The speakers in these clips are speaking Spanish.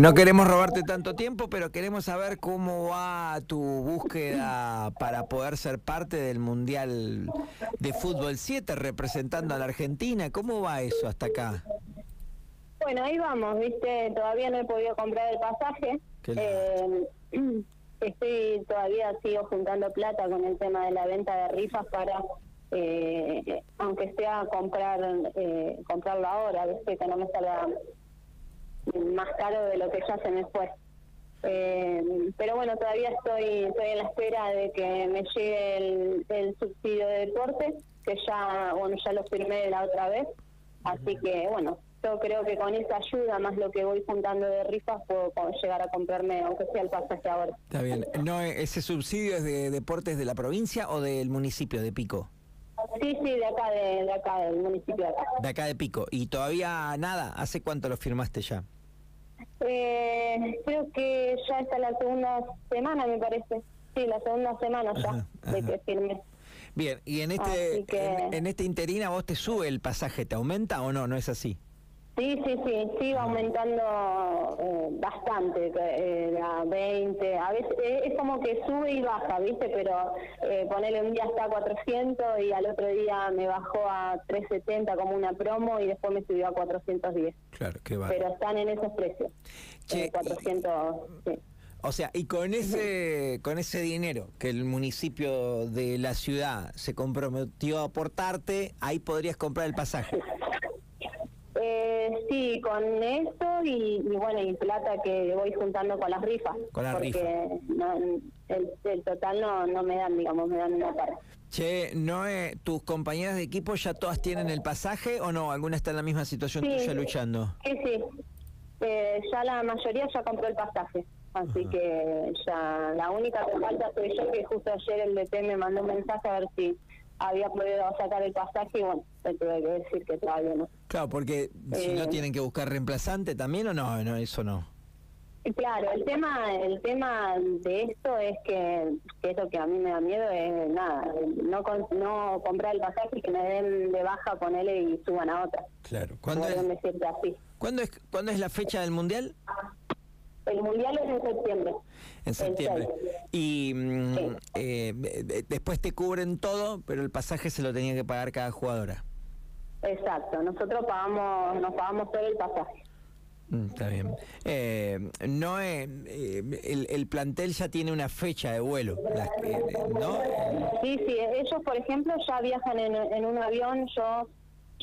no queremos robarte tanto tiempo, pero queremos saber cómo va tu búsqueda para poder ser parte del Mundial de Fútbol 7 representando a la Argentina. ¿Cómo va eso hasta acá? Bueno, ahí vamos, viste, todavía no he podido comprar el pasaje. Eh, estoy todavía sigo juntando plata con el tema de la venta de rifas para eh, aunque sea comprar eh, comprarlo ahora, viste que no me salga más caro de lo que ya se me fue. Eh, pero bueno, todavía estoy, estoy en la espera de que me llegue el, subsidio de deporte, que ya, bueno, ya lo firmé la otra vez. Así que bueno, yo creo que con esa ayuda, más lo que voy juntando de rifas, puedo llegar a comprarme, aunque sea el pasaje ahora. Está bien. No, ¿Ese subsidio es de deportes de la provincia o del municipio de Pico? Sí, sí, de acá, de, acá, del municipio de acá. De acá de Pico. ¿Y todavía nada? ¿Hace cuánto lo firmaste ya? Eh, creo que ya está la segunda semana, me parece. Sí, la segunda semana ya de que firmé. Bien, y en este, en, en, este interina vos te sube el pasaje, ¿te aumenta o no? ¿No es así? Sí, sí, sí, sí aumentando eh, bastante, eh, a 20, a veces eh, es como que sube y baja, ¿viste? Pero eh, ponerle un día está a 400 y al otro día me bajó a 370 como una promo y después me subió a 410. Claro, qué va. Pero están en esos precios. Che, 400, sí. O sea, y con ese, con ese dinero que el municipio de la ciudad se comprometió a aportarte, ahí podrías comprar el pasaje. Sí, con eso y, bueno, y plata que voy juntando con las rifas. Con las porque el, total no, no me dan, digamos, me dan una parte. Che, ¿no, ¿tus compañeras de equipo ya todas tienen el pasaje o no? ¿Alguna está en la misma situación sí, tuya luchando? Sí, sí. Eh, ya la mayoría ya compró el pasaje. Así que ya la única que falta soy yo, que justo ayer el DT me mandó un mensaje a ver si había podido sacar el pasaje y bueno, te tuve que decir que todavía no. Claro, porque si no eh, tienen que buscar reemplazante también o no, no eso no. Claro, el tema el tema de esto es que, que eso que a mí me da miedo es nada, no no comprar el pasaje y que me den de baja con él y suban a otra. Claro. ¿Cuándo es, así. ¿Cuándo es ¿Cuándo es la fecha del mundial? El mundial es en septiembre. En septiembre. Y mm, eh, después te cubren todo, pero el pasaje se lo tenía que pagar cada jugadora. Exacto, nosotros pagamos, nos pagamos todo el pasaje. Mm, está bien. Eh, no eh, el, el, plantel ya tiene una fecha de vuelo, ¿no? Sí, sí. Ellos, por ejemplo, ya viajan en, en un avión. Yo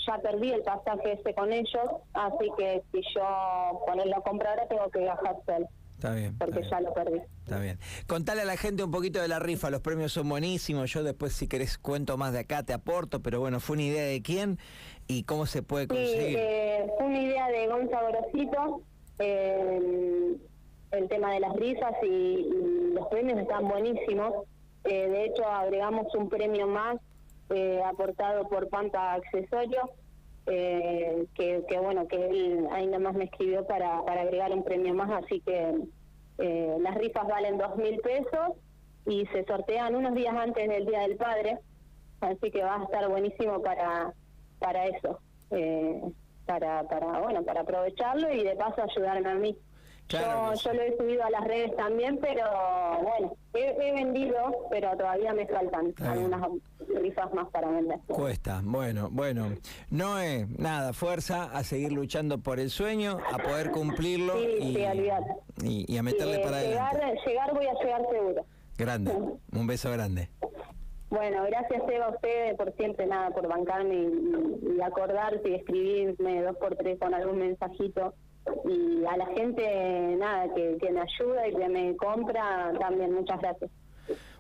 ya perdí el pasaje ese con ellos, así que si yo ponerlo a comprar tengo que viajar solo. Está bien. Porque ya lo perdí. Está bien. Contale a la gente un poquito de la rifa, los premios son buenísimos, yo después si querés cuento más de acá te aporto, pero bueno, ¿fue una idea de quién y cómo se puede conseguir? Eh, fue una idea de Gonzalo Grosito, eh, el tema de las rifas y, los premios están buenísimos. Eh, de hecho, agregamos un premio más eh, aportado por Pampa Accesorio, eh, que, bueno, que él ahí nada más me escribió para, para agregar un premio más, así que eh, las rifas valen dos mil pesos y se sortean unos días antes del Día del Padre, así que va a estar buenísimo para, para eso, para, para, bueno, para aprovecharlo y de paso ayudarme a mí yo, lo he subido a las redes también, pero bueno, he, vendido, pero todavía me faltan algunas rifas más para vender. Cuesta, bueno, bueno. No es nada, fuerza a seguir luchando por el sueño, a poder cumplirlo y, y, a meterle para llegar, adelante. Llegar voy a llegar seguro. Grande, un beso grande. Bueno, gracias Eva a ustedes por siempre nada, por bancarme y, y acordarte y escribirme dos por tres con algún mensajito y a la gente, nada, que, me ayuda y que me compra, también muchas gracias.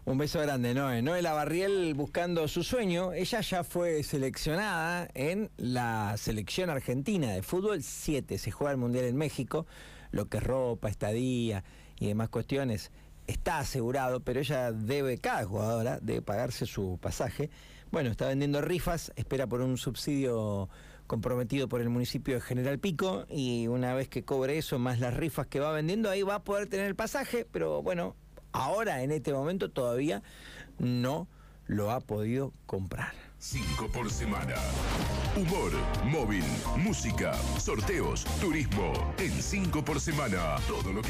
Un beso grande, Noé. Noé Lavarriel buscando su sueño. Ella ya fue seleccionada en la selección argentina de fútbol 7. Se juega el Mundial en México. Lo que es ropa, estadía y demás cuestiones está asegurado, pero ella debe, cada jugadora, debe pagarse su pasaje. Bueno, está vendiendo rifas, espera por un subsidio comprometido por el municipio de General Pico y una vez que cobre eso más las rifas que va vendiendo ahí va a poder tener el pasaje, pero bueno, ahora en este momento todavía no lo ha podido comprar. 5 por semana. Humor, móvil, música, sorteos, turismo. En 5 por semana. Todo lo que